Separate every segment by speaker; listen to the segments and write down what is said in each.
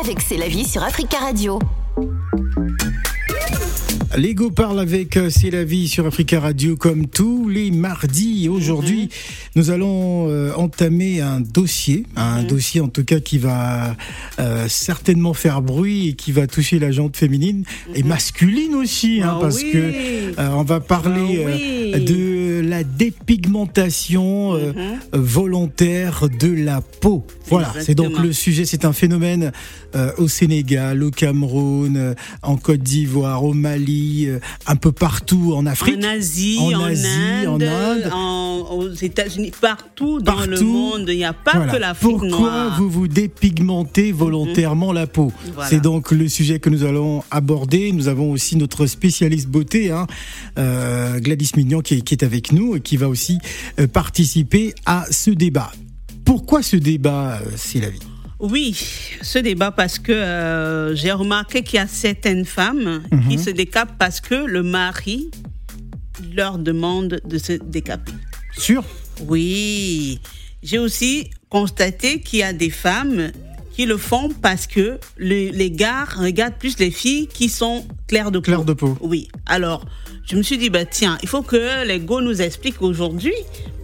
Speaker 1: avec C'est la vie sur Africa Radio.
Speaker 2: Lego parle avec euh, C'est la vie sur Africa Radio comme tous les mardis. Aujourd'hui,
Speaker 3: Mhm.
Speaker 2: nous allons euh, entamer un dossier, un
Speaker 3: Mhm.
Speaker 2: dossier en tout cas qui va euh, certainement faire bruit et qui va toucher la jante féminine et masculine aussi, hein,
Speaker 3: Ah
Speaker 2: parce
Speaker 3: oui.
Speaker 2: que euh, on va parler
Speaker 3: Ah
Speaker 2: euh,
Speaker 3: oui.
Speaker 2: de la dépigmentation euh,
Speaker 3: Mhm.
Speaker 2: volontaire de la peau. Voilà, c'est donc le sujet. C'est un phénomène euh, au Sénégal, au Cameroun, euh, en Côte d'Ivoire, au Mali, euh, un peu partout en Afrique.
Speaker 3: En Asie,
Speaker 2: En
Speaker 3: en,
Speaker 2: Asie, en
Speaker 3: Inde,
Speaker 2: Inde.
Speaker 3: en- aux États-Unis, partout, dans le monde. Il n'y a pas
Speaker 2: Voilà.
Speaker 3: que l'Afrique
Speaker 2: Pourquoi
Speaker 3: noire.
Speaker 2: vous vous dépigmentez volontairement la peau
Speaker 3: Voilà.
Speaker 2: C'est donc le sujet que nous allons aborder. Nous avons aussi notre spécialiste beauté, hein, Gladys Mignon, qui est, qui est avec nous et qui va aussi euh, participer à ce débat. Pourquoi ce débat, euh, c'est la vie
Speaker 3: Oui, ce débat parce que euh, j'ai remarqué qu'il y a certaines femmes
Speaker 2: Mhm.
Speaker 3: qui se décapent parce que le mari leur demande de se décaper.
Speaker 2: Sûr?
Speaker 3: Oui, j'ai aussi constaté qu'il y a des femmes qui le font parce que le- les gars regardent plus les filles qui sont claires de peau.
Speaker 2: Clair de peau.
Speaker 3: Oui. Alors, je me suis dit, bah, tiens, il faut que les go nous expliquent aujourd'hui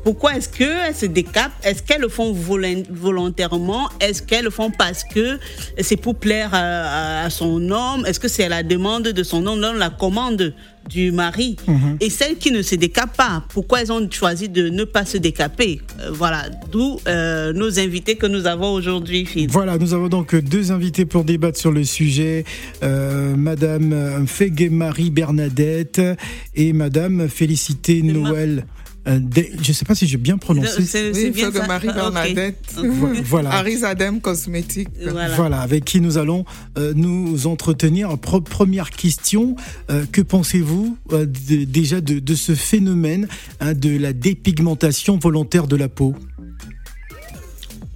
Speaker 3: pourquoi est-ce qu'elles se décapent Est-ce qu'elles le font volon- volontairement Est-ce qu'elles le font parce que c'est pour plaire à, son homme Est-ce que c'est la demande de son homme, non, la commande du mari Et celles qui ne se décapent pas, pourquoi elles ont choisi de ne pas se décaper? Euh, Voilà, d'où euh, nos invités que nous avons aujourd'hui.
Speaker 2: Voilà, nous avons donc deux invités pour débattre sur le sujet. Euh, Madame Fegue-Marie Bernadette et Madame Félicité
Speaker 3: ma-
Speaker 2: Noël. Euh, Des- je ne sais pas si j'ai bien prononcé.
Speaker 3: C'est-
Speaker 4: Oui,
Speaker 3: bien ça
Speaker 4: Marie. Bernadette.
Speaker 2: Vo- Voilà.
Speaker 4: Arizadem Cosmétique.
Speaker 3: Voilà.
Speaker 2: Voilà, avec qui nous allons euh, nous entretenir. Pro- première question, euh, que pensez-vous euh, de- déjà de, de ce phénomène hein, de la dépigmentation volontaire de la peau?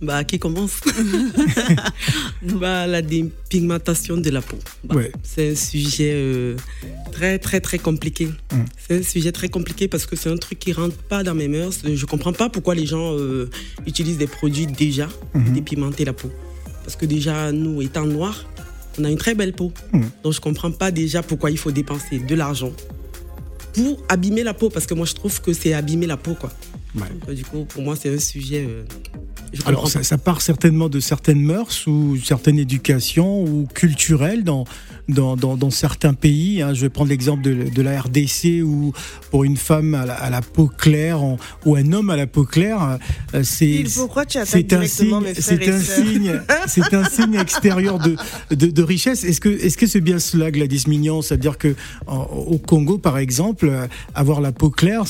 Speaker 5: Bah, qui commence bah, La dépigmentation de la peau. Bah,
Speaker 2: Ouais.
Speaker 5: C'est un sujet euh, très, très, très compliqué.
Speaker 2: Mm.
Speaker 5: C'est un sujet très compliqué parce que c'est un truc qui rentre pas dans mes mœurs. Je comprends pas pourquoi les gens euh, utilisent des produits déjà pour
Speaker 2: Mhm.
Speaker 5: dépigmenter la peau. Parce que déjà, nous, étant noirs, on a une très belle peau.
Speaker 2: Mm.
Speaker 5: Donc, je comprends pas déjà pourquoi il faut dépenser de l'argent pour abîmer la peau. Parce que moi, je trouve que c'est abîmer la peau, quoi.
Speaker 2: Ouais.
Speaker 5: Donc, du coup, pour moi, c'est un sujet. euh,
Speaker 2: Alors ça part certainement de certaines mœurs ou certaines éducations ou culturelles dans, dans, dans, dans certains pays. hein. Je vais prendre l'exemple de, de la RDC où pour une femme à la, à la peau claire ou un homme à la peau claire, euh, c'est un signe, c'est un
Speaker 6: sœurs
Speaker 2: signe, c'est un signe extérieur de, de, de richesse. Est-ce que est-ce que c'est bien cela, Gladys Mignon, c'est-à-dire que en- au Congo, par exemple, euh, avoir la peau claire,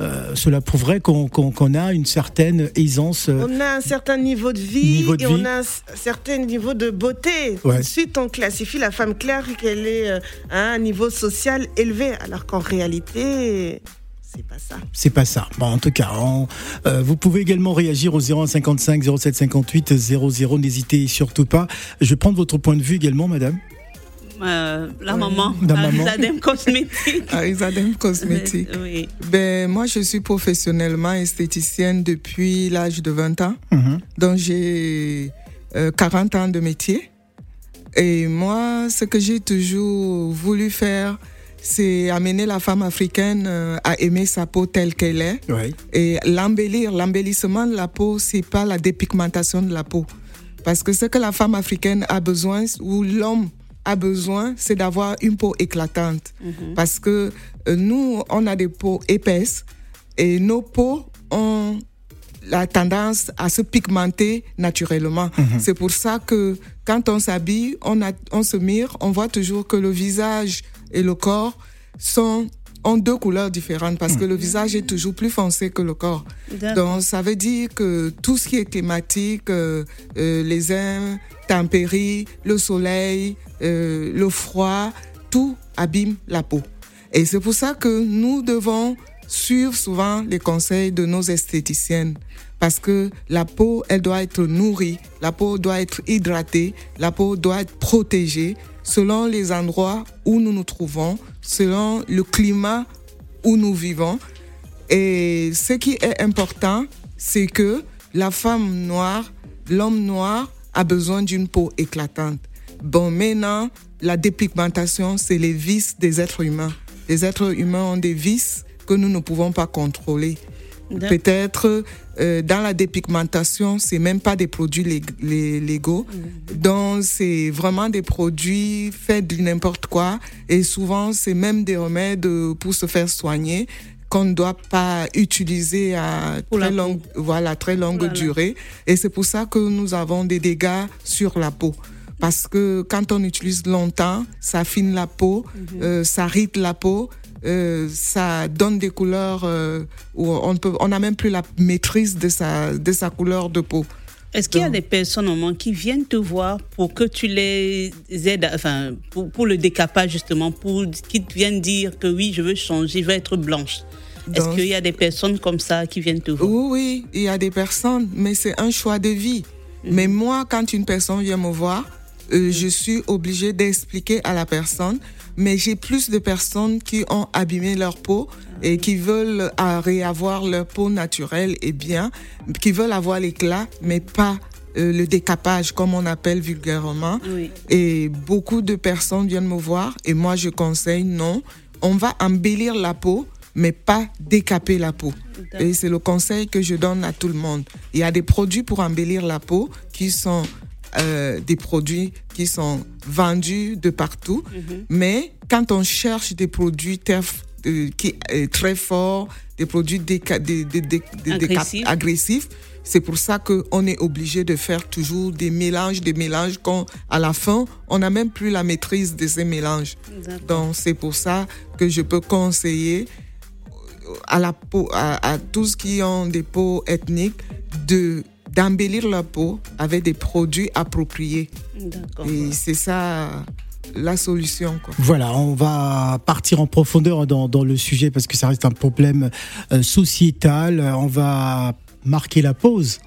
Speaker 2: euh, cela prouverait qu'on qu'on a une certaine aisance. euh,
Speaker 6: On a un certain niveau de vie
Speaker 2: Niveau de
Speaker 6: et
Speaker 2: vie.
Speaker 6: on a un certain niveau de beauté.
Speaker 2: Ouais.
Speaker 6: Ensuite, on classifie la femme claire qu'elle est euh, à un niveau social élevé, alors qu'en réalité, c'est pas ça.
Speaker 2: C'est pas ça. Bon, en tout cas, on- euh, vous pouvez également réagir au 0155 07 58 00. N'hésitez surtout pas. Je vais prendre votre point de vue également, madame.
Speaker 3: Euh, la maman,
Speaker 2: La maman.
Speaker 3: Arizadem Cosmétique.
Speaker 4: Arizadem Cosmétique.
Speaker 3: Oui.
Speaker 4: Ben, moi, je suis professionnellement esthéticienne depuis l'âge de 20 ans.
Speaker 2: Mhm.
Speaker 4: Donc, j'ai euh, 40 ans de métier. Et moi, ce que j'ai toujours voulu faire, c'est amener la femme africaine euh, à aimer sa peau telle qu'elle est et l'embellir. L'embellissement de la peau, c'est pas la dépigmentation de la peau. Parce que ce que la femme africaine a besoin, ou l'homme a besoin, c'est d'avoir une peau éclatante. Parce que euh, nous, on a des peaux épaisses et nos peaux ont la tendance à se pigmenter naturellement. C'est pour ça que quand on s'habille, on, a- on se mire, on voit toujours que le visage et le corps sont ont deux couleurs différentes parce que le visage est toujours plus foncé que le corps. Donc ça veut dire que tout ce qui est thématique, euh, euh, les intempéries, le soleil, euh, le froid, tout abîme la peau. Et c'est pour ça que nous devons suivre souvent les conseils de nos esthéticiennes. Parce que la peau, elle doit être nourrie, la peau doit être hydratée, la peau doit être protégée selon les endroits où nous nous trouvons, selon le climat où nous vivons. Et ce qui est important, c'est que la femme noire, l'homme noir a besoin d'une peau éclatante. Bon, maintenant, la dépigmentation, c'est les vices des êtres humains. Les êtres humains ont des vices que nous ne pouvons pas contrôler. Peut-être euh, dans la dépigmentation, c'est même pas des produits légaux, mm. donc c'est vraiment des produits faits de n'importe quoi. Et souvent, c'est même des remèdes pour se faire soigner qu'on ne doit pas utiliser à très longue, voilà, très longue durée. Et c'est pour ça que nous avons des dégâts sur la peau parce que quand on utilise longtemps, ça affine la peau, mm-hmm. euh, ça rite la peau, euh, ça donne des couleurs euh, où on peut, on n'a même plus la maîtrise de sa, de sa couleur de peau.
Speaker 3: Est-ce qu'il y a des personnes au moins qui viennent te voir pour que tu les aides, enfin, pour, le décapage justement, pour qu'ils viennent dire que oui, je veux changer, je veux être blanche? Est-ce qu'il y a des personnes comme ça qui viennent te voir?
Speaker 4: Oui, oui, il y a des personnes, mais c'est un choix de vie. Mhm. Mais moi, quand une personne vient me voir, euh, je suis obligée d'expliquer à la personne mais j'ai plus de personnes qui ont abîmé leur peau et qui veulent réavoir leur peau naturelle et bien, qui veulent avoir l'éclat, mais pas euh, le décapage, comme on appelle vulgairement. Et beaucoup de personnes viennent me voir et moi je conseille non, on va embellir la peau, mais pas décaper la peau. Et c'est le conseil que je donne à tout le monde. Il y a des produits pour embellir la peau qui sont euh, des produits qui sont vendus de partout. Mhm. Mais quand on cherche des produits euh, qui est très forts, des produits agressifs, c'est pour ça qu'on est obligé de faire toujours des mélanges, des mélanges qu'on, à la fin, on n'a même plus la maîtrise de ces mélanges. Donc, c'est pour ça que je peux conseiller à la peau, à, à tous qui ont des peaux ethniques de d'embellir la peau avec des produits appropriés. Et c'est ça la solution. Quoi.
Speaker 2: Voilà, on va partir en profondeur dans, dans, le sujet parce que ça reste un problème euh, sociétal. On va marquer la pause.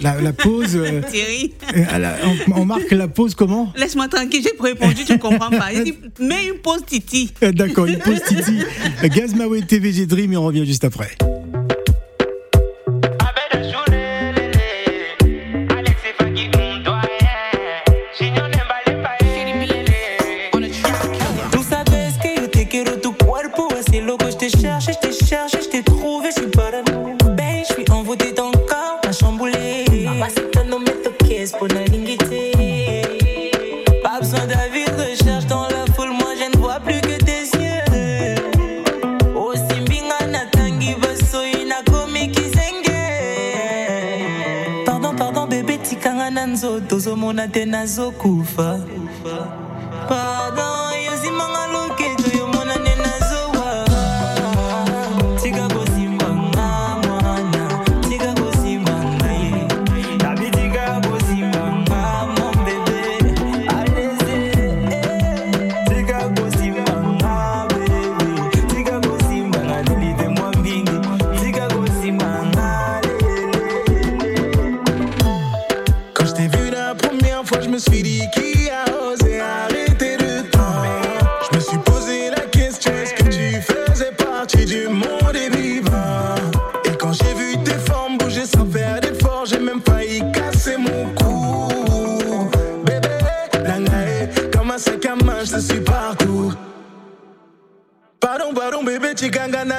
Speaker 2: La, la, pause. Euh,
Speaker 3: Thierry.
Speaker 2: Euh, on, marque la pause comment?
Speaker 3: Laisse-moi tranquille, j'ai répondu, tu ne comprends pas. Il dit, mets une pause Titi.
Speaker 2: D'accord, une pause Titi. Gazmawe TVG Dream et on revient juste après.
Speaker 7: Tozomona te nazokufa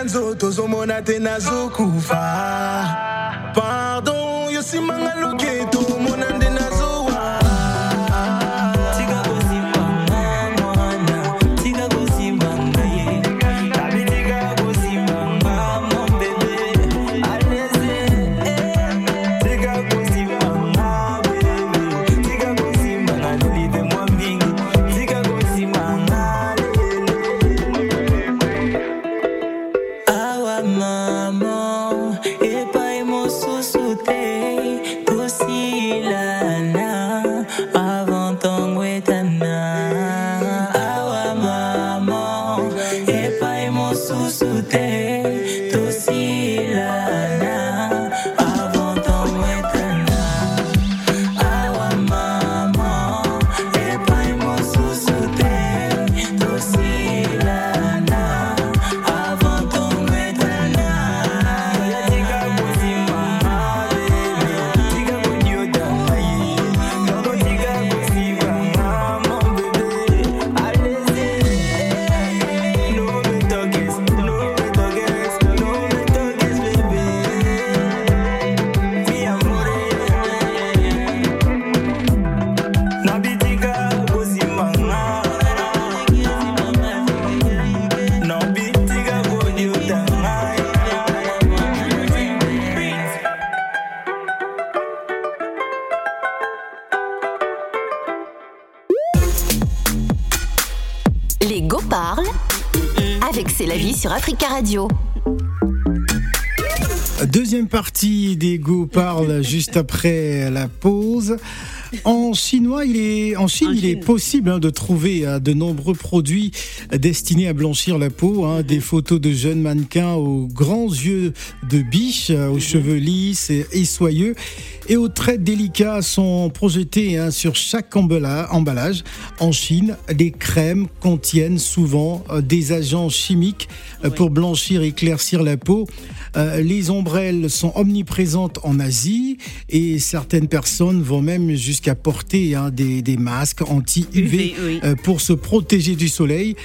Speaker 7: nzoto
Speaker 8: ozomona te nazokufa.
Speaker 1: Africa Radio.
Speaker 2: Deuxième partie des Go parle juste après la pause. En chinois, il est en Chine,
Speaker 3: En
Speaker 2: il est possible hein, de trouver euh, de nombreux produits destinés à blanchir la peau, hein, des photos de jeunes mannequins aux grands yeux de biche, euh, aux cheveux lisses et, et soyeux, et aux traits délicats sont projetés hein, sur chaque emballa- emballage. En Chine, les crèmes contiennent souvent euh, des agents chimiques euh, pour blanchir et éclaircir la peau. Euh, les ombrelles sont omniprésentes en Asie et certaines personnes vont même jusqu'à porter hein, des, des masques anti-UV
Speaker 3: oui.
Speaker 2: pour se protéger du soleil.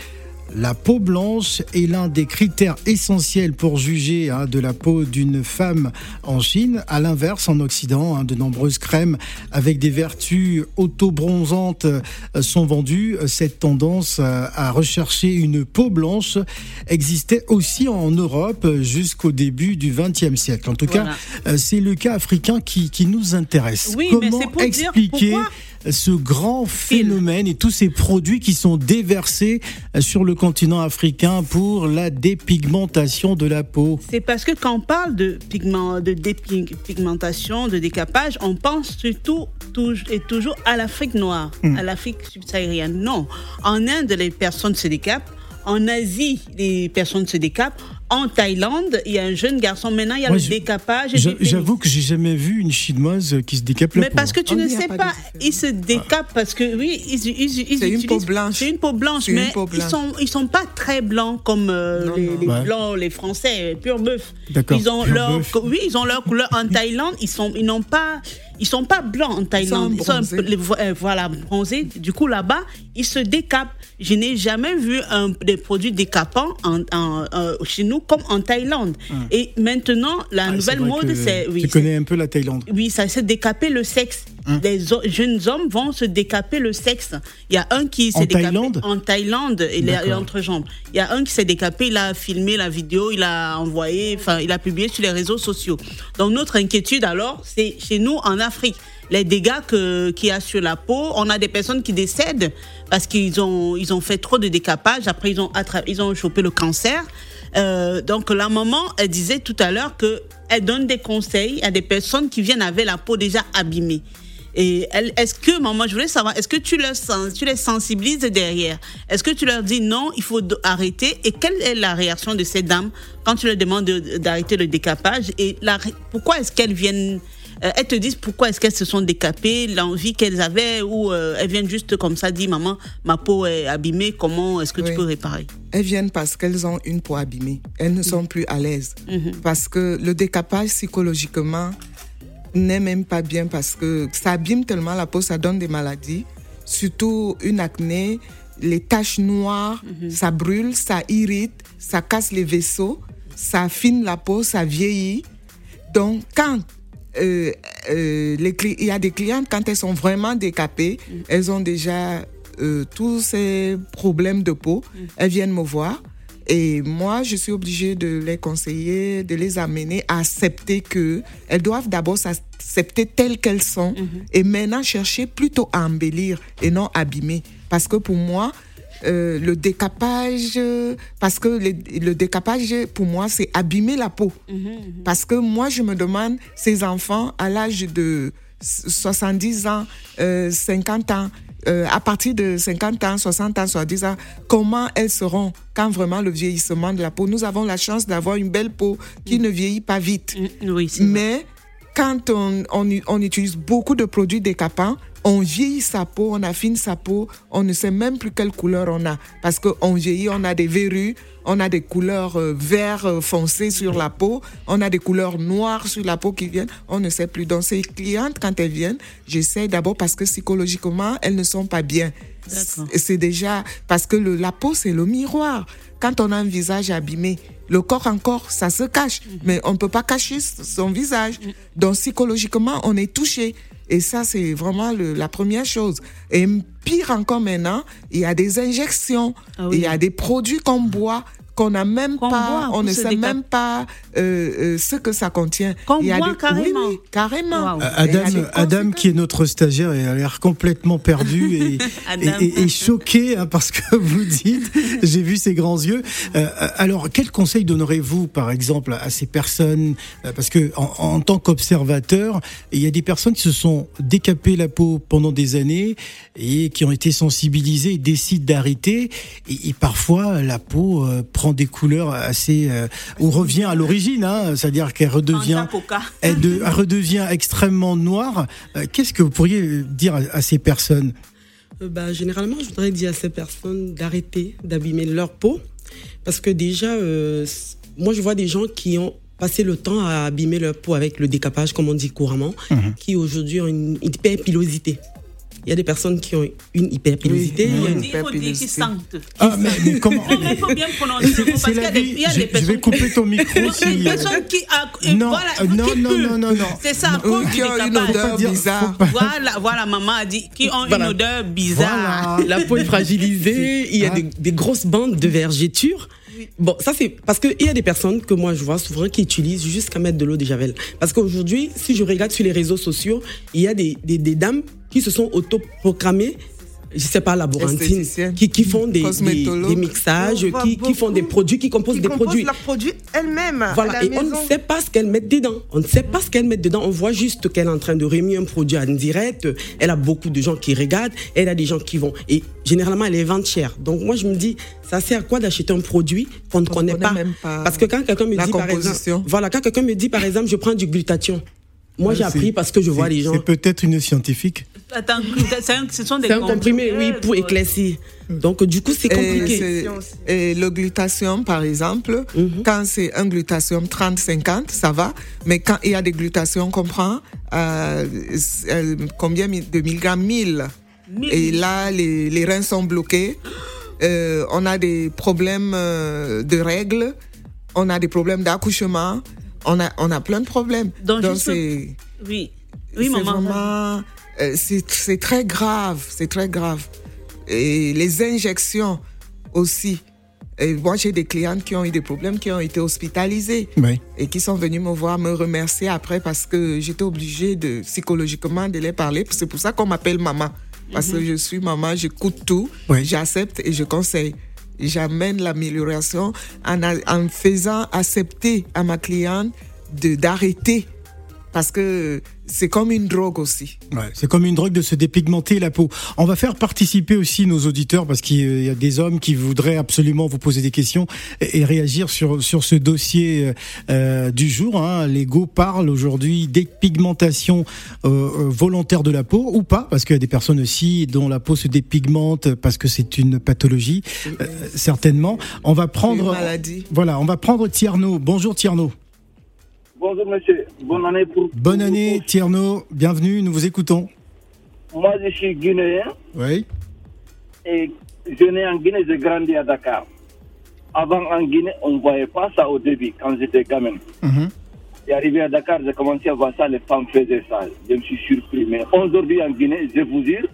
Speaker 2: La peau blanche est l'un des critères essentiels pour juger hein, de la peau d'une femme en Chine. À l'inverse, en Occident, hein, de nombreuses crèmes avec des vertus auto-bronzantes euh, sont vendues. Cette tendance euh, à rechercher une peau blanche existait aussi en Europe euh, jusqu'au début du XXe siècle. En tout
Speaker 3: Voilà.
Speaker 2: cas, c'est le cas africain qui, qui nous intéresse.
Speaker 3: Oui, mais
Speaker 2: Comment
Speaker 3: c'est pour dire
Speaker 2: expliquer
Speaker 3: pourquoi-
Speaker 2: ce grand phénomène et tous ces produits qui sont déversés euh, sur le continent africain pour la dépigmentation de la peau.
Speaker 3: C'est parce que quand on parle de pigment, de dépigmentation, de décapage, on pense surtout tou- et toujours à l'Afrique noire,
Speaker 2: Hmm.
Speaker 3: à l'Afrique subsaharienne. Non, en Inde, les personnes se décapent. En Asie, les personnes se décapent. En Thaïlande, il y a un jeune garçon. Maintenant, il y a
Speaker 2: Moi,
Speaker 3: le
Speaker 2: je-
Speaker 3: décapage.
Speaker 2: J'avoue que j'ai jamais vu une chinoise qui se décape
Speaker 3: Mais parce que tu
Speaker 4: Oh,
Speaker 3: ne sais
Speaker 4: pas
Speaker 3: ils se décapent parce que oui, ils, ils, ils
Speaker 4: C'est une peau blanche.
Speaker 3: C'est une peau blanche, mais
Speaker 4: peau
Speaker 3: ils sont ils sont pas très blancs comme euh,
Speaker 4: Non,
Speaker 3: les,
Speaker 4: non.
Speaker 3: les
Speaker 2: Ouais.
Speaker 3: blancs, les Français, pur bœuf.
Speaker 2: D'accord,
Speaker 3: Ils ont leur oui, ils ont leur couleur. En Thaïlande, ils sont ils n'ont pas ils sont pas blancs en Thaïlande.
Speaker 4: Ils sont bronzés.
Speaker 3: les euh, voilà bronzés. Du coup là-bas, ils se décapent. Je n'ai jamais vu un, des produits décapants en, en- euh, chez nous comme en Thaïlande. Et maintenant, la
Speaker 2: Ah,
Speaker 3: nouvelle mode, c'est oui,
Speaker 2: Tu connais un peu la Thaïlande.
Speaker 3: oui, ça c'est décaper le sexe.
Speaker 2: Hein?
Speaker 3: Les o- jeunes hommes vont se décaper le sexe. Il y a un qui s'est
Speaker 2: En
Speaker 3: décapé
Speaker 2: Thaïlande?
Speaker 3: en Thaïlande et entrejambes. Il y a un qui s'est décapé, il a filmé la vidéo, il a envoyé, enfin, il a publié sur les réseaux sociaux. Donc notre inquiétude alors, c'est chez nous en Afrique. Les dégâts qu'il y a sur la peau, on a des personnes qui décèdent parce qu'ils ont, ils ont fait trop de décapage. Après, ils ont, ils ont chopé le cancer. Euh, donc la maman, elle disait tout à l'heure que elle donne des conseils à des personnes qui viennent avec la peau déjà abîmée. Et est-ce que, maman, je voulais savoir, est-ce que tu, tu les sensibilises derrière? Est-ce que tu leur dis non, il faut arrêter? Et quelle est la réaction de ces dames quand tu leur demandes de- d'arrêter le décapage? Et la pourquoi est-ce qu'elles viennent euh, elles te disent pourquoi est-ce qu'elles se sont décapées, l'envie qu'elles avaient, ou euh, elles viennent juste comme ça dire maman, ma peau est abîmée, comment est-ce que tu
Speaker 4: Oui.
Speaker 3: peux réparer?
Speaker 4: Elles viennent parce qu'elles ont une peau abîmée. Elles ne sont plus à l'aise.
Speaker 3: Mhm.
Speaker 4: Parce que le décapage psychologiquement n'est même pas bien parce que ça abîme tellement la peau, ça donne des maladies, surtout une acné, les taches noires,
Speaker 3: Mhm.
Speaker 4: ça brûle, ça irrite, ça casse les vaisseaux, ça affine la peau, ça vieillit. Donc quand euh, euh, les il y a des clientes, quand elles sont vraiment décapées, elles ont déjà euh, tous ces problèmes de peau, elles viennent me voir. Et moi, je suis obligée de les conseiller, de les amener à accepter que elles doivent d'abord s'accepter telles qu'elles sont et maintenant chercher plutôt à embellir et non abîmer. Parce que pour moi, euh, le décapage, euh, parce que le, le décapage, pour moi, c'est abîmer la peau. Parce que moi, je me demande, ces enfants à l'âge de 70 ans, euh, 50 ans, euh, à partir de 50 ans, 60 ans, 70 ans, comment elles seront quand vraiment le vieillissement de la peau? Nous avons la chance d'avoir une belle peau qui ne vieillit pas vite.
Speaker 3: Mm, Oui.
Speaker 4: Mais quand on, on, on utilise beaucoup de produits décapants, on vieillit sa peau, on affine sa peau, on ne sait même plus quelle couleur on a. Parce qu'on vieillit, on a des verrues, on a des couleurs euh, vert euh, foncé sur la peau, on a des couleurs noires sur la peau qui viennent, on ne sait plus. Donc ces clientes, quand elles viennent, j'essaie d'abord parce que psychologiquement, elles ne sont pas bien.
Speaker 3: D'accord.
Speaker 4: C'est déjà parce que le- la peau, c'est le miroir. Quand on a un visage abîmé, le corps encore, ça se cache, mais on ne peut pas cacher son visage. Donc psychologiquement, on est touché. Et ça, c'est vraiment le- la première chose. Et pire encore maintenant, il y a des injections,
Speaker 3: Ah oui.
Speaker 4: il y a des produits qu'on boit qu'on n'a même
Speaker 3: Qu'on
Speaker 4: pas,
Speaker 3: boit
Speaker 4: on ne sait
Speaker 3: décap-
Speaker 4: même pas euh, euh, ce que ça contient.
Speaker 3: Qu'on
Speaker 4: Il y a
Speaker 3: boit
Speaker 4: des-
Speaker 3: carrément.
Speaker 4: Oui, oui, carrément.
Speaker 2: Adam, Adam, qui est notre stagiaire, et a l'air complètement perdu et, et- et- et choqué hein, parce que vous dites, j'ai vu ses grands yeux. Euh, alors, quel conseil donnerez-vous, par exemple, à ces personnes? Euh, Parce que en, en tant qu'observateur, il y a des personnes qui se sont décapées la peau pendant des années et qui ont été sensibilisées et décident d'arrêter. Et, et parfois, la peau euh, prend des couleurs assez euh, ou revient à l'origine, hein, c'est-à-dire qu'elle redevient elle, de- elle redevient extrêmement noire. Euh, Qu'est-ce que vous pourriez dire à, à ces personnes?
Speaker 5: Euh, bah, généralement, je voudrais dire à ces personnes d'arrêter d'abîmer leur peau. Parce que déjà, euh, moi, je vois des gens qui ont passé le temps à abîmer leur peau avec le décapage, comme on dit couramment, qui aujourd'hui ont une hyperpilosité. Il y a des personnes qui ont une hyperpilosité.
Speaker 4: Oui.
Speaker 5: il y a une-
Speaker 3: faut dire
Speaker 4: hyperpilosité.
Speaker 3: qu'ils sentent.
Speaker 2: Ah, mais, mais comment
Speaker 3: Non, mais il faut bien prononcer le mot parce qu'il y a des, il y a
Speaker 2: Je,
Speaker 3: des
Speaker 2: je
Speaker 3: personnes
Speaker 2: vais couper ton micro
Speaker 3: Il y a
Speaker 2: si. euh,
Speaker 3: personnes qui,
Speaker 2: non,
Speaker 3: voilà,
Speaker 2: euh, non,
Speaker 3: qui
Speaker 2: non, non, non, non.
Speaker 3: C'est ça, à cause
Speaker 4: qui ont une odeur bizarre.
Speaker 3: Voilà, voilà, maman a dit, qui ont
Speaker 5: Voilà.
Speaker 3: une odeur bizarre.
Speaker 2: Voilà.
Speaker 5: la peau est fragilisée, il y a
Speaker 2: Ah.
Speaker 5: des, des grosses bandes de Bon, ça c'est parce qu'il y a des personnes que moi je vois souvent qui utilisent jusqu'à mettre de l'eau de javel. Parce qu'aujourd'hui, si je regarde sur les réseaux sociaux, il y a des, dames qui se sont autoproclamées, je sais pas, laborantines, qui, qui font des, des,
Speaker 4: Cosmétologues.
Speaker 5: des mixages, qui, qui font des produits, qui composent
Speaker 6: Qui
Speaker 5: des
Speaker 6: composent
Speaker 5: produits.
Speaker 6: leurs produits elles-mêmes à
Speaker 5: Voilà,
Speaker 6: la
Speaker 5: et on ne sait pas ce qu'elles mettent dedans. On ne sait pas ce qu'elles mettent dedans. On voit juste qu'elle est en train de remuer un produit en direct. Elle a beaucoup de gens qui regardent. Elle a des gens qui vont. Et généralement, elle les vend cher. Donc moi, je me dis, ça sert à quoi d'acheter un produit qu'on ne connaît
Speaker 4: connaît
Speaker 5: pas,
Speaker 4: même pas
Speaker 5: Parce que quand quelqu'un me dit, par exemple, voilà, quand quelqu'un me dit, par exemple, je prends du glutathion. Moi, j'ai
Speaker 2: c'est-
Speaker 5: appris parce que je vois les gens.
Speaker 2: C'est peut-être une scientifique.
Speaker 3: Attends, c'est un- ce sont des
Speaker 5: C'est un comprimé, oui, pour éclaircir. Donc, du coup, c'est compliqué.
Speaker 4: Et le glutathium, par exemple,
Speaker 5: Mhm.
Speaker 4: quand c'est un glutathium 30-50, ça va. Mais quand il y a des glutations qu'on prend, euh, euh, combien de milligrammes? 1000 Et là, les, les reins sont bloqués. Euh, on a des problèmes euh, de règles. On a des problèmes d'accouchement. On a, on a plein de problèmes.
Speaker 3: Donc,
Speaker 4: c'est
Speaker 3: Oui, oui,
Speaker 4: c'est
Speaker 3: maman.
Speaker 4: vraiment, euh, c'est c'est très grave, c'est très grave. Et les injections aussi. Et moi, j'ai des clientes qui ont eu des problèmes, qui ont été hospitalisées
Speaker 2: Oui.
Speaker 4: et qui sont venues me voir, me remercier après parce que j'étais obligée de psychologiquement de les parler. C'est pour ça qu'on m'appelle maman. Parce que je suis maman, j'écoute tout,
Speaker 2: Oui.
Speaker 4: j'accepte et je conseille. J'amène l'amélioration en, en faisant accepter à ma cliente d'arrêter. Parce que c'est comme une drogue aussi.
Speaker 2: Ouais, c'est comme une drogue de se dépigmenter la peau. On va faire participer aussi nos auditeurs parce qu'il y a des hommes qui voudraient absolument vous poser des questions et, réagir sur sur ce dossier euh, euh, du jour. Hein. L'ego parle aujourd'hui dépigmentation euh, euh, volontaire de la peau ou pas? Parce qu'il y a des personnes aussi dont la peau se dépigmente parce que c'est une pathologie euh, certainement. On va
Speaker 4: Une
Speaker 2: prendre
Speaker 4: maladie.
Speaker 2: voilà, on va prendre Tierno. Bonjour Tierno.
Speaker 9: Bonjour monsieur, bonne année pour
Speaker 2: Bonne année. Tierno, bienvenue, nous vous écoutons.
Speaker 9: Moi je suis guinéen
Speaker 2: Oui.
Speaker 9: et je né en Guinée, j'ai grandi à Dakar. Avant en Guinée, on ne voyait pas ça au début quand j'étais gamin.
Speaker 2: Mhm.
Speaker 9: Et arrivé à Dakar, j'ai commencé à voir ça, les femmes faisaient ça. Je me suis surpris. Mais aujourd'hui en Guinée, je vous dire,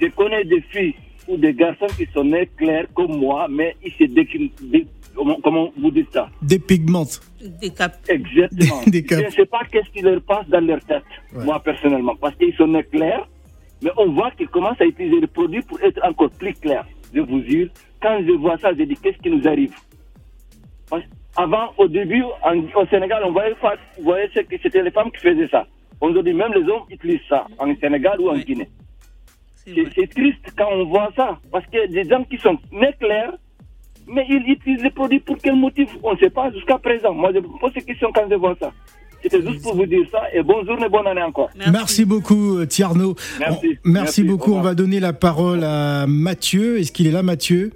Speaker 9: je connais des filles ou des garçons qui sont nés clairs comme moi, mais ils se déclinent. dé- Comment, comment vous dites ça?
Speaker 2: Dépigmente.
Speaker 3: Des cap-
Speaker 9: Exactement.
Speaker 2: Des
Speaker 9: je ne sais pas qu'est-ce qui leur passe dans leur tête,
Speaker 2: Ouais.
Speaker 9: moi personnellement, parce qu'ils sont nés clairs, mais on voit qu'ils commencent à utiliser le produit pour être encore plus clairs. Je vous jure, quand je vois ça, je dis qu'est-ce qui nous arrive? Parce- Avant, au début, en- au Sénégal, on voyait, voyait que c'était les femmes qui faisaient ça. Aujourd'hui, même les hommes utilisent ça, en Sénégal ou en
Speaker 3: Ouais.
Speaker 9: Guinée.
Speaker 3: C'est
Speaker 9: triste quand on voit ça, parce que des gens qui sont nés clairs, mais ils utilisent les produits pour quel motif On ne sait pas jusqu'à présent. Moi, je me pose ces questions quand je vois ça. C'était juste pour vous dire ça, et bonne journée, bonne année encore.
Speaker 2: Merci, beaucoup euh, Tierno.
Speaker 9: Merci.
Speaker 2: On- merci,
Speaker 9: Merci.
Speaker 2: beaucoup.
Speaker 9: Au
Speaker 2: On va donner la parole à Mathieu. Est-ce qu'il est là Mathieu?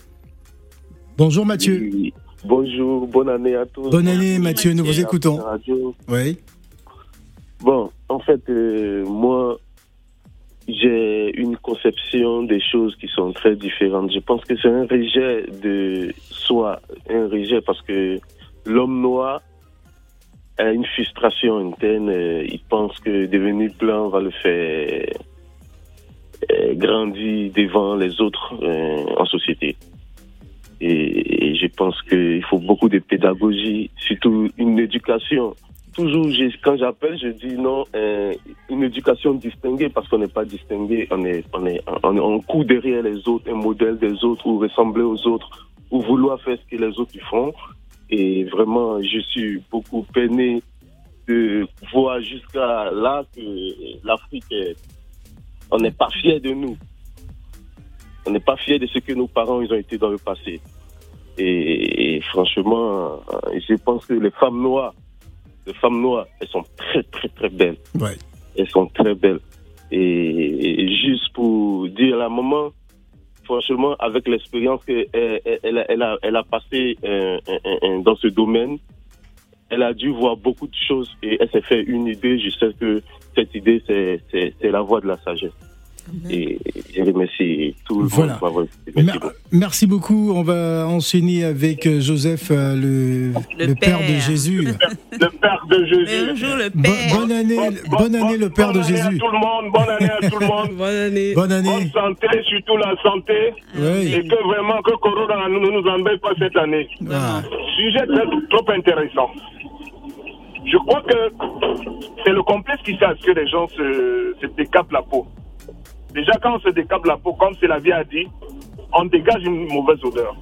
Speaker 2: Bonjour Mathieu.
Speaker 10: Oui. Bonjour, bonne année à tous.
Speaker 2: Bonne année Mathieu, nous vous écoutons. Oui.
Speaker 10: Bon, en fait, euh, moi, j'ai une conception des choses qui sont très différentes. Je pense que c'est un rejet de soi, un rejet parce que l'homme noir a une frustration interne. Il pense que devenir blanc va le faire euh, grandir devant les autres euh, en société. Et je pense qu'il faut beaucoup de pédagogie, surtout une éducation. Toujours, quand j'appelle, je dis non, euh, une éducation distinguée parce qu'on n'est pas distingué, on est, on est, on est en derrière les autres, un modèle des autres ou ressembler aux autres ou vouloir faire ce que les autres font. Et vraiment, je suis beaucoup peiné de voir jusqu'à là que l'Afrique, on n'est pas fier de nous. On n'est pas fier de ce que nos parents ils ont été dans le passé. Et, franchement, je pense que les femmes noires, les femmes noires, elles sont très très très belles.
Speaker 2: Ouais.
Speaker 10: Elles sont très belles. Et, et juste pour dire à la maman, franchement, avec l'expérience qu'elle elle, elle a, elle a, passée euh, dans ce domaine, elle a dû voir beaucoup de choses et elle s'est fait une idée. Je sais que cette idée, c'est la voie de la sagesse. Et je remercie tout le
Speaker 2: Voilà.
Speaker 10: monde. Merci
Speaker 2: Mer-
Speaker 10: beaucoup.
Speaker 2: Merci beaucoup. On va enchaîner avec euh, Joseph, euh, le,
Speaker 3: Le
Speaker 2: le père. de. Jésus.
Speaker 11: Le Père de Jésus.
Speaker 3: Bonjour le
Speaker 2: Bo-
Speaker 3: père.
Speaker 2: bonne année, bonne année, le père de
Speaker 11: bonne année
Speaker 2: Jésus.
Speaker 11: à tout le monde, bonne année à tout le monde.
Speaker 5: Bonne année.
Speaker 2: Bonne
Speaker 11: Bonne
Speaker 2: année.
Speaker 11: santé, surtout la santé.
Speaker 2: Oui.
Speaker 11: Et que vraiment, que Corona ne nous, nous embête pas cette année.
Speaker 2: Ah.
Speaker 11: Sujet très- trop intéressant. Je crois que c'est le complexe qui fait à ce que les gens se, se décapent la peau. Déjà, quand on se décape la peau, comme c'est la vie a dit, on dégage une mauvaise odeur.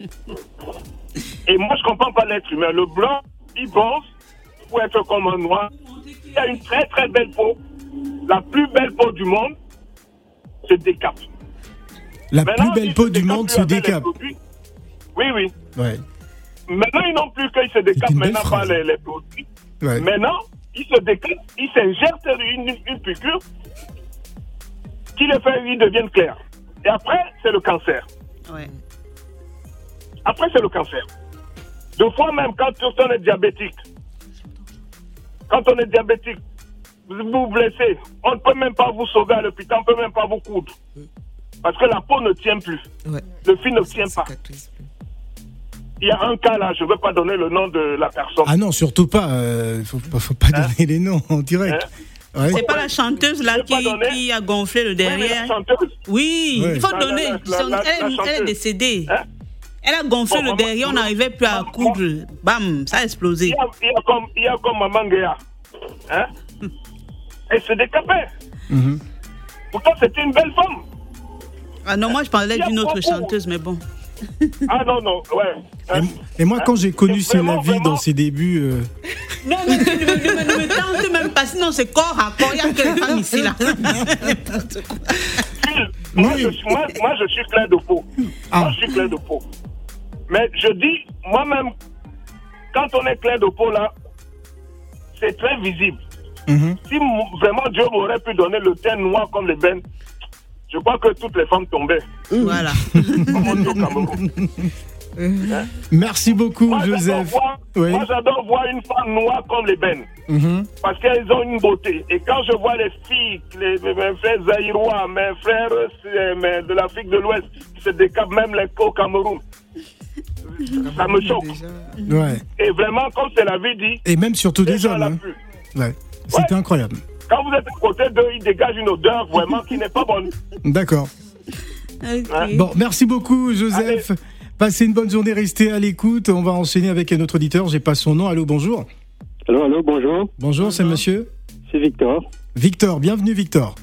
Speaker 11: Et moi, je comprends pas l'être humain. Le blanc, il pense pour être comme un noir. Il a une très très belle peau. La plus belle peau du monde se décape.
Speaker 2: La
Speaker 11: Maintenant,
Speaker 2: plus belle peau du monde se décape.
Speaker 11: produits. Oui, oui.
Speaker 2: Ouais.
Speaker 11: Maintenant, ils n'ont plus qu'ils se décapent maintenant par les, les produits.
Speaker 2: Ouais.
Speaker 11: Maintenant, ils se décapent, ils s'injectent une, une piqûre qui les fait, ils deviennent clairs. Et après, c'est le cancer.
Speaker 3: Ouais.
Speaker 11: Après, c'est le cancer. Deux fois même, quand on est diabétique, quand on est diabétique, vous vous blessez, on ne peut même pas vous sauver à l'hôpital, on ne peut même pas vous coudre. Parce que la peau ne tient plus.
Speaker 4: Ouais.
Speaker 11: Le fil ne tient pas. Il y a un cas là, je ne veux pas donner le nom de la personne.
Speaker 2: Ah non, surtout pas. euh, faut, pas- faut pas donner les noms en direct. Ouais.
Speaker 3: C'est pas la chanteuse là qui, a gonflé le
Speaker 11: Oui, mais la
Speaker 3: derrière.
Speaker 11: chanteuse,
Speaker 3: Oui,
Speaker 2: Ouais.
Speaker 3: il faut
Speaker 11: La-
Speaker 3: donner.
Speaker 11: la- la-
Speaker 3: Son-
Speaker 11: la-
Speaker 3: elle,
Speaker 11: la
Speaker 3: elle est décédée.
Speaker 11: Hein?
Speaker 3: Elle a gonflé
Speaker 11: Bon,
Speaker 3: le
Speaker 11: maman-
Speaker 3: derrière, on n'arrivait plus à coudre. Bam, ça a
Speaker 11: il
Speaker 3: explosé.
Speaker 11: y a, il y a comme, il y a comme Maman Guéa. Hein? Elle se décapait.
Speaker 2: Mhm.
Speaker 11: Pourtant, c'était une belle femme.
Speaker 3: Ah non, moi je parlais d'une autre chanteuse, mais bon.
Speaker 11: Ah non, non, ouais. Hein?
Speaker 2: Et, et moi, quand j'ai connu C'est la vie dans ses débuts, euh,
Speaker 3: Non, mais ne me, ne me- ne me tente même pas, sinon c'est corps à corps. Il y a que les femmes ici là.
Speaker 11: Moi,
Speaker 2: Oui.
Speaker 11: je, suis- moi, moi, je suis clair de peau.
Speaker 2: Ah.
Speaker 11: Moi, je suis clair de peau. Mais je dis, moi-même, quand on est clair de peau là, c'est très visible.
Speaker 2: mhm.
Speaker 11: Si vraiment Dieu m'aurait pu donner le teint noir comme les bennes, je crois que toutes les femmes tombaient.
Speaker 3: Voilà.
Speaker 11: Comme on dit au Cameroun.
Speaker 2: merci beaucoup,
Speaker 11: Moi,
Speaker 2: Joseph.
Speaker 11: voir,
Speaker 2: Oui.
Speaker 11: moi, j'adore voir une femme noire comme les bennes.
Speaker 2: Mhm.
Speaker 11: Parce qu'elles ont une beauté. Et quand je vois les filles, les, mes frères zaïrois, mes frères mes- de l'Afrique de l'Ouest, qui se décapent même les au Cameroun, ça me choque.
Speaker 4: Déjà.
Speaker 2: Ouais.
Speaker 11: Et vraiment, comme c'est la vie dit,
Speaker 2: Et même surtout des hommes. hein. Ouais. C'était
Speaker 11: Ouais.
Speaker 2: incroyable.
Speaker 11: Quand vous êtes à côté d'eux, ils dégagent une odeur vraiment qui n'est pas bonne.
Speaker 2: D'accord.
Speaker 3: Ok.
Speaker 2: Bon, merci beaucoup, Joseph. Passez une bonne journée, restez à l'écoute. On va enchaîner avec un autre auditeur. J'ai pas son nom. Allô, bonjour.
Speaker 12: Allô, allô, bonjour,
Speaker 2: Bonjour, c'est monsieur
Speaker 12: c'est Victor.
Speaker 2: Victor. Bienvenue, Victor.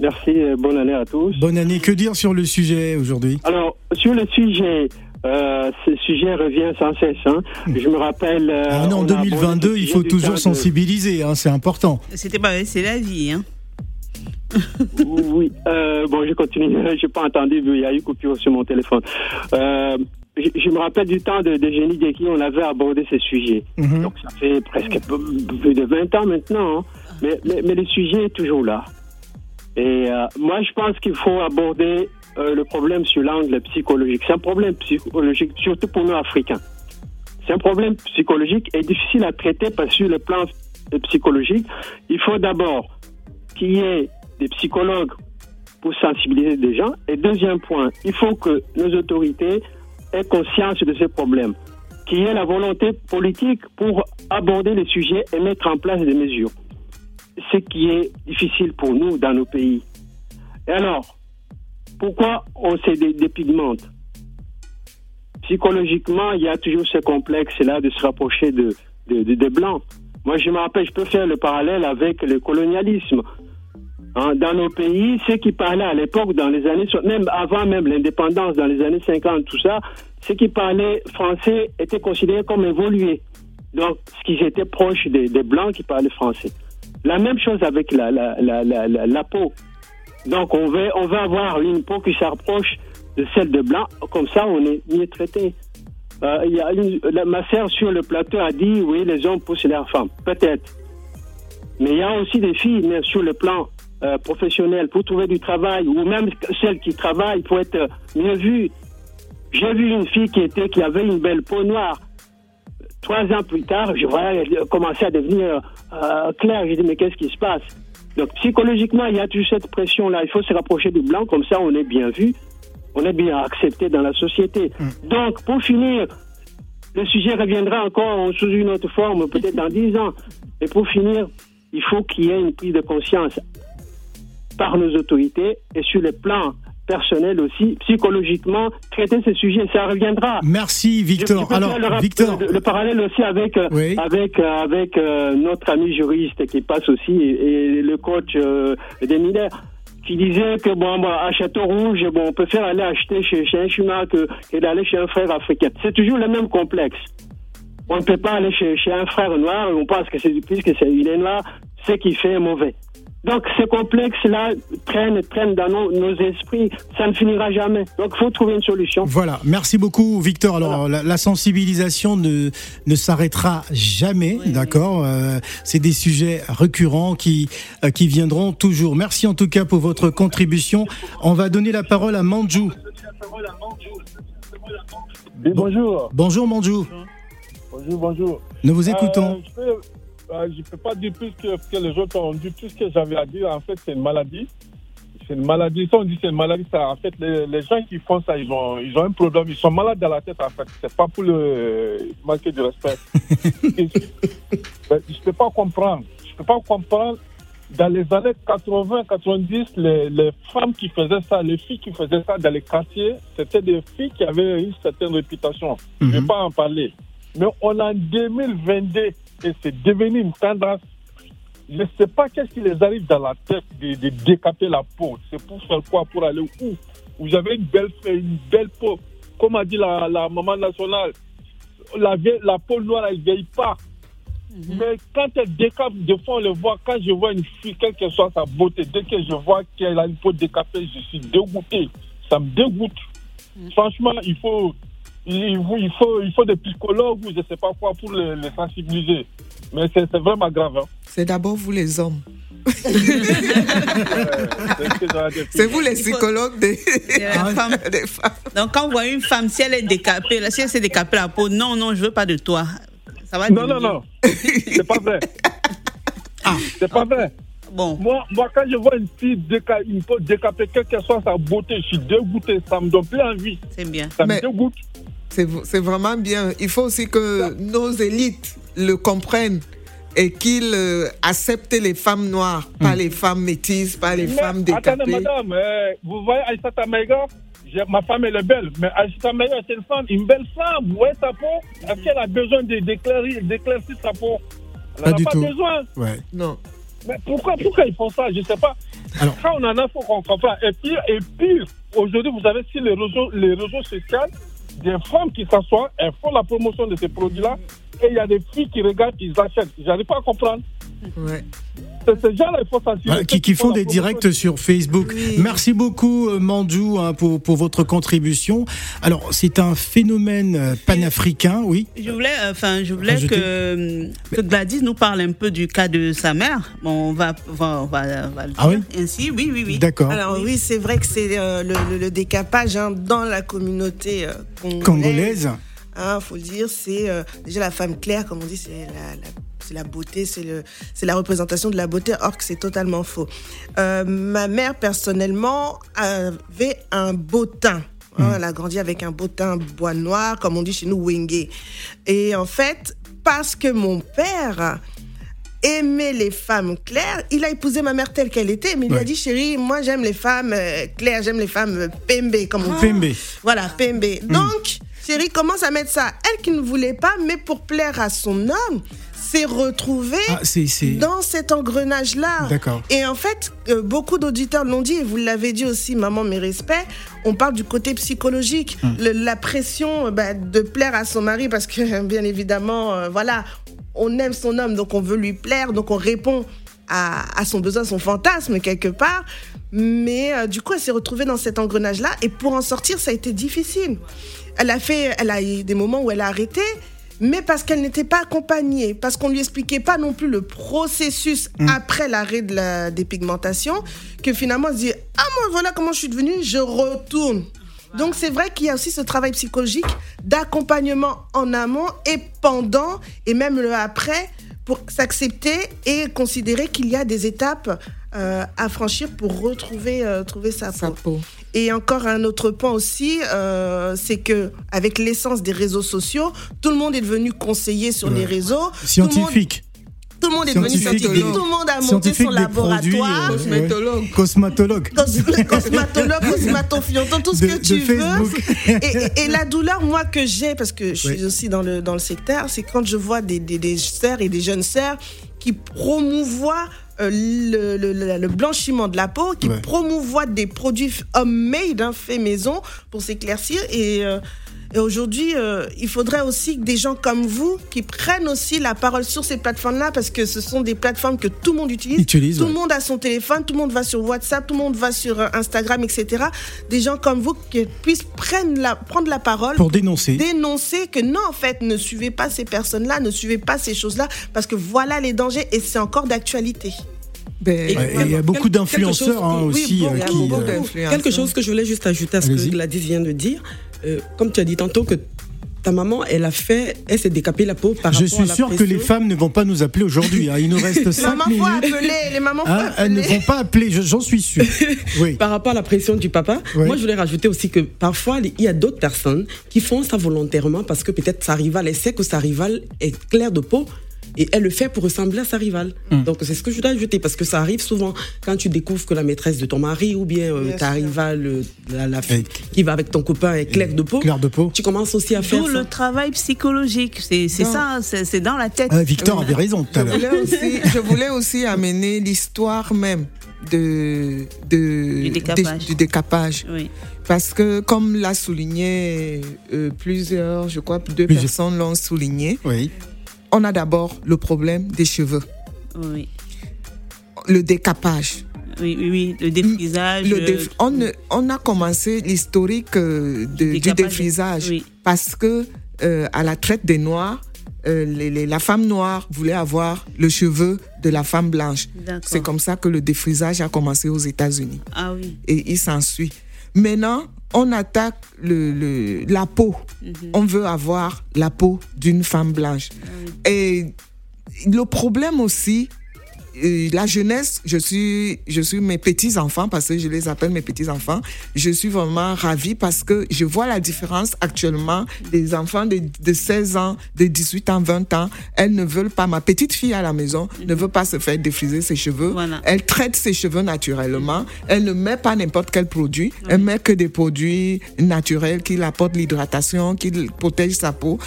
Speaker 12: Merci, bonne année à tous.
Speaker 2: Bonne année. Que dire sur le sujet aujourd'hui?
Speaker 12: Alors, sur le sujet, euh, ce sujet revient sans cesse. hein. Je me rappelle. euh,
Speaker 2: Ah non, en
Speaker 12: on a abordé
Speaker 2: 2022,
Speaker 12: ce
Speaker 2: il
Speaker 12: sujet
Speaker 2: faut toujours
Speaker 12: de-
Speaker 2: sensibiliser. hein, c'est important.
Speaker 3: C'était pas, c'est la vie, hein.
Speaker 12: Oui, euh, bon, je continue. Je n'ai pas entendu, il y a eu coupure sur mon téléphone. Euh, je, je me rappelle du temps de, de Génie Deki, on avait abordé ce sujet.
Speaker 2: Mhm.
Speaker 12: Donc, ça fait presque plus de 20 ans maintenant. hein. Mais, mais, mais le sujet est toujours là. Et euh, moi, je pense qu'il faut aborder euh, le problème sur l'angle psychologique. C'est un problème psychologique, surtout pour nous Africains. C'est un problème psychologique et difficile à traiter parce que sur le plan psychologique, il faut d'abord qu'il y ait des psychologues pour sensibiliser des gens. Et deuxième point, il faut que nos autorités aient conscience de ce problème, qu'il y ait la volonté politique pour aborder les sujets et mettre en place des mesures. Ce qui est difficile pour nous dans nos pays. Et alors, pourquoi on se dé- dépigmente psychologiquement, il y a toujours ce complexe-là de se rapprocher de, Blancs. Moi, je me rappelle, je peux faire le parallèle avec le colonialisme. Hein, dans nos pays, ceux qui parlaient à l'époque, dans les années, même avant même l'indépendance, dans les années 50, tout ça, ceux qui parlaient français étaient considérés comme évolués. Donc, ce qui étaient proches des, des Blancs qui parlaient français. La même chose avec la, la, la- la peau. Donc, on veut, on veut avoir une peau qui s'approche de celle de Blanc. Comme ça, on est mieux traité. Euh, ma sœur sur le plateau a dit, oui, les hommes poussent leurs femmes. Peut-être. Mais il y a aussi des filles, mais sur le plan euh, professionnel, pour trouver du travail, ou même celles qui travaillent pour être mieux vues. J'ai vu une fille qui, était, qui avait une belle peau noire. Trois ans plus tard, je voyais commencer à devenir euh, claire. J'ai dit, mais qu'est-ce qui se passe? Donc, psychologiquement, il y a toujours cette pression-là. Il faut se rapprocher du blanc, comme ça, on est bien vu, on est bien accepté dans la société. Donc, pour finir, le sujet reviendra encore sous une autre forme, peut-être dans dix ans. Et pour finir, il faut qu'il y ait une prise de conscience par nos autorités et sur le plan personnel aussi, psychologiquement, traiter ces sujets. Ça reviendra.
Speaker 2: Merci
Speaker 12: Je- je
Speaker 2: Victor. Alors
Speaker 12: le,
Speaker 2: Victor,
Speaker 12: le, le parallèle aussi avec euh,
Speaker 2: Oui.
Speaker 12: avec euh, avec euh, notre ami juriste qui passe aussi et, et le coach euh, des mineurs qui disait que bon, bon, à Château Rouge, bon, on peut faire aller acheter chez, chez un Chinois que, que d'aller chez un frère africain. C'est toujours le même complexe. On ne peut pas aller chez, chez un frère noir on pense que c'est puisque c'est il est noir, c'est qui fait mauvais. Donc ces complexes-là traînent, traînent dans nos, nos esprits. Ça ne finira jamais. Donc il faut trouver une solution.
Speaker 2: Voilà, merci beaucoup Victor. Alors la, la sensibilisation ne, ne s'arrêtera jamais, d'accord Euh, C'est des sujets récurrents qui, euh, qui viendront toujours. Merci en tout cas pour votre contribution. On va donner la parole à Manjou.
Speaker 13: bonjour.
Speaker 2: Bonjour Manjou,
Speaker 13: Bonjour, bonjour.
Speaker 2: nous vous écoutons.
Speaker 13: Euh, euh, je peux pas dire plus que, que les autres ont dit. Tout ce que j'avais à dire, en fait, c'est une maladie. C'est une maladie. Si on dit c'est une maladie, ça, en fait, les, les gens qui font ça, ils ont, ils ont un problème. Ils sont malades dans la tête, en fait. C'est pas pour le manquer de respect. Et je, ben, je peux pas comprendre. Je peux pas comprendre. Dans les années 80, 90, les, les femmes qui faisaient ça, les filles qui faisaient ça dans les quartiers, c'était des filles qui avaient une certaine réputation. Je ne vais
Speaker 2: Mhm.
Speaker 13: pas en parler. Mais on est en 2022 et c'est devenu une tendance. Je ne sais pas qu'est-ce qui les arrive dans la tête de, de décaper la peau. C'est pour faire quoi? Pour aller où? Vous avez une belle, une belle peau. Comme a dit la, la maman nationale, la, vie- la peau noire, elle ne vieillit pas. Mais quand elle décape, des fois on le voit, quand je vois une fille, quelle que soit sa beauté, dès que je vois qu'elle a une peau décapée, je suis dégoûté. Ça me dégoûte. Franchement, il faut, il faut, il faut, il faut des psychologues ou je ne sais pas quoi pour les, les sensibiliser. Mais c'est vraiment grave. hein.
Speaker 4: C'est d'abord vous les hommes.
Speaker 13: C'est
Speaker 4: vous les psychologues des,
Speaker 3: La femme-
Speaker 4: des femmes.
Speaker 3: Donc, quand on voit une femme, si elle est décapée, si elle s'est décapée la peau, non, non, je veux pas de toi. Ça va
Speaker 13: Non, non, non. C'est pas vrai.
Speaker 3: Ah.
Speaker 13: C'est pas vrai.
Speaker 3: Bon.
Speaker 13: Moi, moi, quand je vois une fille déca une peau décapée, quelle que soit sa beauté, je suis dégoûté. Ça me donne plus envie.
Speaker 3: C'est bien.
Speaker 13: Ça
Speaker 4: Mais-
Speaker 13: me dégoûte.
Speaker 4: C'est c'est vraiment bien. Il faut aussi que nos élites le comprennent et qu'ils euh, acceptent les femmes noires, pas les femmes métisses, pas les
Speaker 13: Mais
Speaker 4: femmes
Speaker 13: Attendez,
Speaker 4: décapées.
Speaker 13: madame, euh, vous voyez Aïssata Maïga j'ai- Ma femme, elle est belle. Mais Aïssata Maïga, c'est une femme, une belle femme. Vous voyez sa peau? Est-ce qu'elle a besoin de- d'éclaircir sa peau? Elle
Speaker 2: Pas
Speaker 13: n'en a
Speaker 2: du
Speaker 13: pas
Speaker 2: tout.
Speaker 13: besoin.
Speaker 2: Ouais.
Speaker 4: Non.
Speaker 13: Mais pourquoi, pourquoi ils font ça? Je ne sais pas.
Speaker 2: Alors-
Speaker 13: Quand on en a, il faut qu'on comprenne. Et pire, et pire aujourd'hui, vous avez sur les réseaux, les réseaux sociaux des femmes qui s'assoient, elles font la promotion de ces produits-là, et il y a des filles qui regardent, qui achètent. J'arrive pas à comprendre.
Speaker 4: Ouais.
Speaker 13: C'est ces gens-là, il faut sensibiliser.
Speaker 2: Voilà, qui, qui font des directs sur Facebook. Merci beaucoup euh, Mandjou hein, pour, pour votre contribution. Alors c'est un phénomène euh, panafricain, oui.
Speaker 3: Je voulais, euh, enfin, je voulais que, que Gladys nous parle un peu du cas de sa mère. Bon, on va, on va, on va, on va le
Speaker 2: Ah
Speaker 3: dire
Speaker 2: oui
Speaker 3: ainsi. Oui, oui, oui.
Speaker 2: D'accord.
Speaker 6: Alors oui, c'est vrai que c'est euh, le, le- le décapage hein, dans la communauté euh, congolaise.
Speaker 2: Congolaise.
Speaker 6: Hein, faut le dire, c'est euh, déjà la femme claire, comme on dit, c'est la, la- c'est la beauté, c'est le, c'est la représentation de la beauté, or que c'est totalement faux. Euh, ma mère personnellement avait un beau teint. hein, elle a grandi avec un beau teint bois noir, comme on dit chez nous, wenge. Et en fait, parce que mon père aimait les femmes claires, il a épousé ma mère telle qu'elle était, mais il lui a
Speaker 2: Ouais.
Speaker 6: dit, chérie, moi j'aime les femmes euh, claires, j'aime les femmes euh, pembe, comme on dit.
Speaker 2: Pembe.
Speaker 6: Voilà, Pembe. Donc, Chérie commence à mettre ça. Elle qui ne voulait pas, mais pour plaire à son homme, s'est retrouvée
Speaker 2: Ah,
Speaker 6: dans cet engrenage-là. Et en fait, euh, beaucoup d'auditeurs l'ont dit, et vous l'avez dit aussi, maman, mes respects, on parle du côté psychologique,
Speaker 2: Hum.
Speaker 6: Le- la pression euh, bah, de plaire à son mari, parce que bien évidemment, euh, voilà, on aime son homme, donc on veut lui plaire, donc on répond à, à son besoin, son fantasme quelque part. Mais euh, du coup, elle s'est retrouvée dans cet engrenage-là, et pour en sortir, ça a été difficile. Elle a fait, elle a eu des moments où elle a arrêté, mais parce qu'elle n'était pas accompagnée, parce qu'on lui expliquait pas non plus le processus après l'arrêt de la dépigmentation, que finalement elle se dit ah moi voilà comment je suis devenue, je retourne. Donc c'est vrai qu'il y a aussi ce travail psychologique d'accompagnement en amont et pendant et même le après pour s'accepter et considérer qu'il y a des étapes euh, à franchir pour retrouver euh, trouver sa peau. Et encore un autre point aussi, euh, c'est que avec l'essence des réseaux sociaux, tout le monde est devenu conseiller sur les réseaux.
Speaker 2: Scientifique.
Speaker 6: Tout le monde, tout le monde est devenu
Speaker 2: Scientifique
Speaker 6: Tout le monde a monté son laboratoire.
Speaker 2: euh, ouais. Cosmatologue.
Speaker 6: Cos- Cosmatologue, cosmatophianton, tout ce
Speaker 2: De-
Speaker 6: que tu veux. Et, et- et la douleur, moi, que j'ai, parce que je suis aussi dans le, dans le secteur, c'est quand je vois des, des, des sœurs et des jeunes sœurs qui promouvoient euh, le, le- le- le blanchiment de la peau, qui
Speaker 2: Ouais.
Speaker 6: promouvoient des produits homemade, hein, faits maison, pour s'éclaircir. Et, euh, et aujourd'hui, euh, il faudrait aussi que des gens comme vous qui prennent aussi la parole sur ces plateformes-là, parce que ce sont des plateformes que tout le monde utilise.
Speaker 2: Utilise,
Speaker 6: tout
Speaker 2: ouais.
Speaker 6: le monde a son téléphone, tout le monde va sur WhatsApp, tout le monde va sur euh, Instagram, etc. Des gens comme vous qui puissent prendre la, prendre la parole
Speaker 2: Pour dénoncer.
Speaker 6: dénoncer que non, en fait, ne suivez pas ces personnes-là, ne suivez pas ces choses-là, parce que voilà les dangers et c'est encore d'actualité.
Speaker 4: Ben,
Speaker 2: Ouais, il y a beaucoup d'influenceurs hein,
Speaker 5: oui,
Speaker 2: aussi
Speaker 5: bon,
Speaker 2: euh,
Speaker 5: il y a
Speaker 2: qui.
Speaker 5: beaucoup
Speaker 2: euh,
Speaker 4: d'influenceurs.
Speaker 5: Quelque chose que je voulais juste ajouter à ce que Gladys vient de dire. Euh, comme tu as dit tantôt que ta maman, elle a fait, elle s'est décapée la peau par
Speaker 2: Je
Speaker 5: rapport à
Speaker 2: suis sûr que les femmes ne vont pas nous appeler aujourd'hui. hein. Il nous reste
Speaker 6: Les
Speaker 2: 5
Speaker 6: mamans, faut
Speaker 2: minutes.
Speaker 6: appeler, les mamans,
Speaker 2: Hein, elles ne vont pas appeler, je- j'en suis sûr. Oui.
Speaker 5: Par rapport à la pression du papa, moi je voulais rajouter aussi que parfois il y a d'autres personnes qui font ça volontairement parce que peut-être sa rivale, elle sait que sa rivale est claire de peau et elle le fait pour ressembler à sa rivale.
Speaker 2: Hmm.
Speaker 5: Donc c'est ce que je voulais ajouter parce que ça arrive souvent quand tu découvres que la maîtresse de ton mari ou bien, euh, ta
Speaker 6: sûr.
Speaker 5: rivale, euh, la, la fille qui va avec ton copain est claire de peau,
Speaker 2: Claire de peau.
Speaker 5: tu commences aussi à faire
Speaker 3: Tout
Speaker 5: ça.
Speaker 3: le travail psychologique, c'est ça, c'est c'est dans la tête.
Speaker 2: Ah, Victor avait raison tout
Speaker 4: Je
Speaker 2: à l'heure.
Speaker 4: voulais aussi, je voulais aussi amener l'histoire même de, de,
Speaker 3: Du décapage.
Speaker 4: du décapage.
Speaker 3: Oui.
Speaker 4: Parce que, comme l'a souligné euh, plusieurs, je crois, deux
Speaker 2: Plusieurs.
Speaker 4: personnes l'ont souligné,
Speaker 2: Oui.
Speaker 4: On a d'abord le problème des cheveux,
Speaker 3: Oui,
Speaker 4: le décapage.
Speaker 3: oui, oui, oui, le défrisage.
Speaker 4: Le
Speaker 3: euh,
Speaker 4: on, a commencé l'historique euh, de- du défrisage
Speaker 3: oui.
Speaker 4: parce que euh, à la traite des Noirs, les- les- la femme noire voulait avoir le cheveu de la femme blanche. C'est comme ça que le défrisage a commencé aux États-Unis
Speaker 3: Ah oui.
Speaker 4: et il s'ensuit. Maintenant, on attaque le, le- la peau.
Speaker 3: Mhm.
Speaker 4: On veut avoir la peau d'une femme blanche.
Speaker 3: Ah
Speaker 4: Et le problème aussi, la jeunesse, je suis, je suis mes petits-enfants, parce que je les appelle mes petits-enfants, je suis vraiment ravie parce que je vois la différence actuellement des enfants de, de 16 ans, de 18 ans, 20 ans. Elles ne veulent pas, ma petite fille à la maison ne veut pas se faire défriser ses cheveux.
Speaker 3: Voilà.
Speaker 4: Elle traite ses cheveux naturellement. Elle ne met pas n'importe quel produit. Elle met que des produits naturels qui apportent l'hydratation, qui protègent sa peau.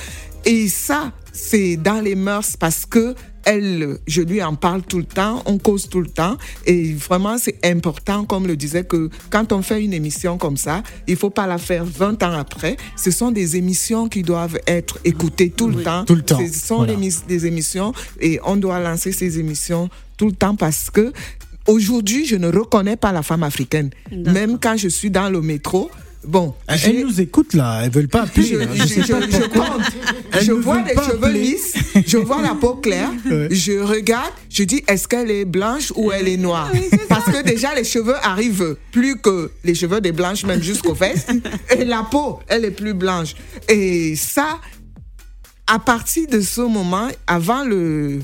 Speaker 4: Et ça, c'est dans les mœurs parce que elle, je lui en parle tout le temps, on cause tout le temps. Et vraiment, c'est important, comme le disait, que quand on fait une émission comme ça, il faut pas la faire 20 ans après. Ce sont des émissions qui doivent être écoutées tout le temps.
Speaker 2: Tout le temps.
Speaker 4: Ce sont
Speaker 2: Voilà.
Speaker 4: des émissions et on doit lancer ces émissions tout le temps parce que aujourd'hui, je ne reconnais pas la femme africaine. Même quand je suis dans le métro, bon,
Speaker 2: Elles nous écoutent là, elles veulent pas appeler.
Speaker 4: je, je- je- compte. Vois les cheveux lisses, je vois la peau claire,
Speaker 2: Ouais.
Speaker 4: je regarde, je dis est-ce qu'elle est blanche ou elle est noire? Parce que déjà les cheveux arrivent plus que les cheveux des blanches, même jusqu'aux fesses, et la peau, elle est plus blanche. Et ça, à partir de ce moment, avant le,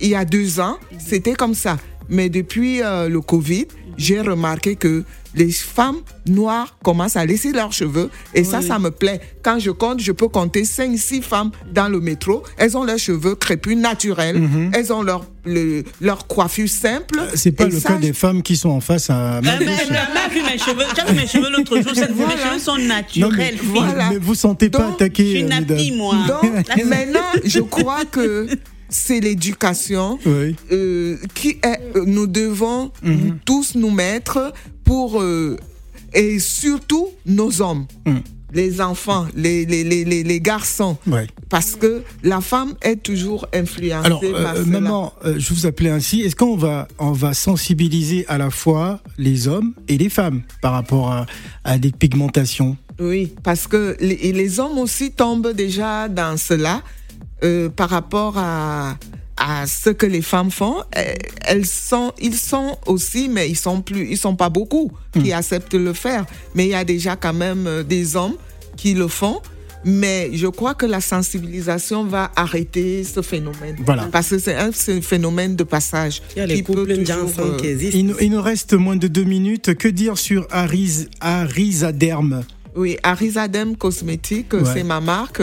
Speaker 4: il y a deux ans, c'était comme ça. Mais depuis euh, le Covid, j'ai remarqué que les femmes noires commencent à laisser leurs cheveux. Et ça,
Speaker 3: Oui.
Speaker 4: ça me plaît. Quand je compte, je peux compter 5, 6 femmes dans le métro. Elles ont leurs cheveux crépus naturels. Elles ont leur, le- leur coiffure simple.
Speaker 2: Mhm. C'est pas
Speaker 4: Et
Speaker 2: le
Speaker 4: ça,
Speaker 2: cas des femmes qui sont en face à.
Speaker 3: Euh, mais vu mes cheveux. J'ai vu mes cheveux l'autre jour. cette- Mes
Speaker 4: Voilà.
Speaker 3: cheveux sont
Speaker 2: Non,
Speaker 3: naturels.
Speaker 2: mais,
Speaker 3: fille.
Speaker 4: Voilà.
Speaker 2: mais vous sentez pas
Speaker 4: Donc,
Speaker 2: attaqué,
Speaker 3: Je suis une
Speaker 2: euh,
Speaker 3: nappie,
Speaker 2: mesdames.
Speaker 3: moi.
Speaker 4: Donc, maintenant, je crois que c'est l'éducation
Speaker 2: Oui.
Speaker 4: euh, qui est, euh, nous devons
Speaker 2: Mhm.
Speaker 4: tous nous mettre pour euh, et surtout nos hommes,
Speaker 2: Mhm.
Speaker 4: les enfants, les, les, les, les, garçons,
Speaker 2: Ouais.
Speaker 4: parce que la femme est toujours influencée
Speaker 2: Alors,
Speaker 4: par
Speaker 2: euh, maman, euh, je vous appelais ainsi. Est-ce qu'on va, on va sensibiliser à la fois les hommes et les femmes par rapport à, à des pigmentations?
Speaker 4: Oui, parce que les, hommes aussi tombent déjà dans cela par rapport à, à ce que les femmes font. Euh, Elles sont, ils sont aussi, mais ils sont plus, ils sont pas beaucoup qui acceptent de le faire. Mais il y a déjà quand même euh, des hommes qui le font. Mais je crois que la sensibilisation va arrêter ce phénomène.
Speaker 2: Voilà.
Speaker 4: Parce que c'est un phénomène de passage.
Speaker 5: Il y a les couples
Speaker 4: toujours, euh,
Speaker 5: qui existent.
Speaker 2: il, nous- il nous reste moins de deux minutes. Que dire sur Aris, Arisaderm
Speaker 4: Oui, Arisadem Cosmétique,
Speaker 2: Ouais.
Speaker 4: c'est ma marque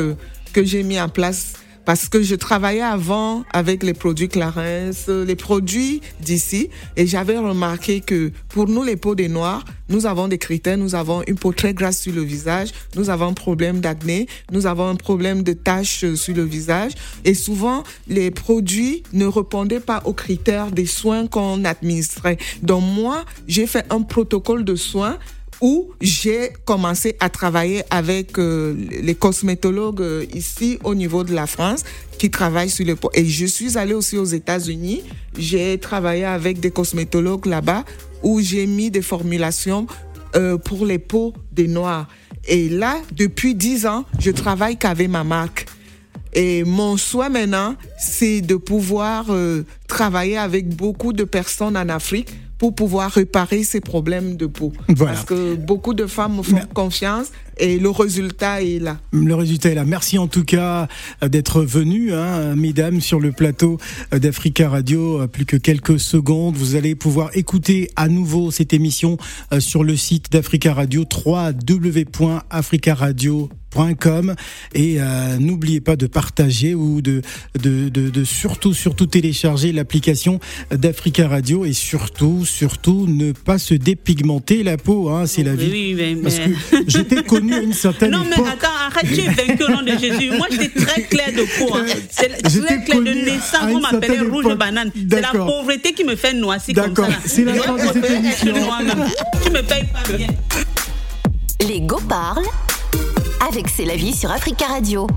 Speaker 4: que j'ai mis en place parce que je travaillais avant avec les produits Clarins, euh, les produits d'ici, et j'avais remarqué que pour nous, les peaux des noirs, nous avons des critères, nous avons une peau très grasse sur le visage, nous avons un problème d'acné, nous avons un problème de taches euh, sur le visage, et souvent, les produits ne répondaient pas aux critères des soins qu'on administrait. Donc moi, j'ai fait un protocole de soins où j'ai commencé à travailler avec euh, les cosmétologues euh, ici au niveau de la France qui travaillent sur peaux. Et je suis allée aussi aux États-Unis. J'ai travaillé avec des cosmétologues là-bas où j'ai mis des formulations euh, pour les peaux des noirs. Et là, depuis 10 ans, je travaille qu'avec ma marque. Et mon souhait maintenant, c'est de pouvoir euh, travailler avec beaucoup de personnes en Afrique pour pouvoir réparer ces problèmes de peau.
Speaker 2: Voilà.
Speaker 4: Parce que beaucoup de femmes me font confiance et le résultat est là.
Speaker 2: Le résultat est là. Merci en tout cas euh, d'être venu, hein, mesdames, sur le plateau euh, d'Africa Radio. Euh, Plus que quelques secondes, vous allez pouvoir écouter à nouveau cette émission sur le site d'Africa Radio, www.africaradio.com et euh, n'oubliez pas de partager ou de, de, de, de surtout surtout télécharger l'application d'Africa Radio et surtout surtout ne pas se dépigmenter la peau hein, c'est la vie
Speaker 3: oui, mais-
Speaker 2: parce
Speaker 3: mais-
Speaker 2: que j'étais connu à une certaine
Speaker 3: Non, mais
Speaker 2: époque
Speaker 3: attends, arrête, tu es vaincu au nom de Jésus. Moi, j'étais très clair de peau. hein. C'est
Speaker 2: J'étais
Speaker 3: très clair de naissance. On m'appelait rouge
Speaker 2: époque.
Speaker 3: banane. C'est la pauvreté qui me fait noisir comme ça.
Speaker 2: D'accord. C'est la fin de cette émission.
Speaker 3: Tu me payes pas bien.
Speaker 1: Les Go parlent avec C'est la vie sur Africa Radio.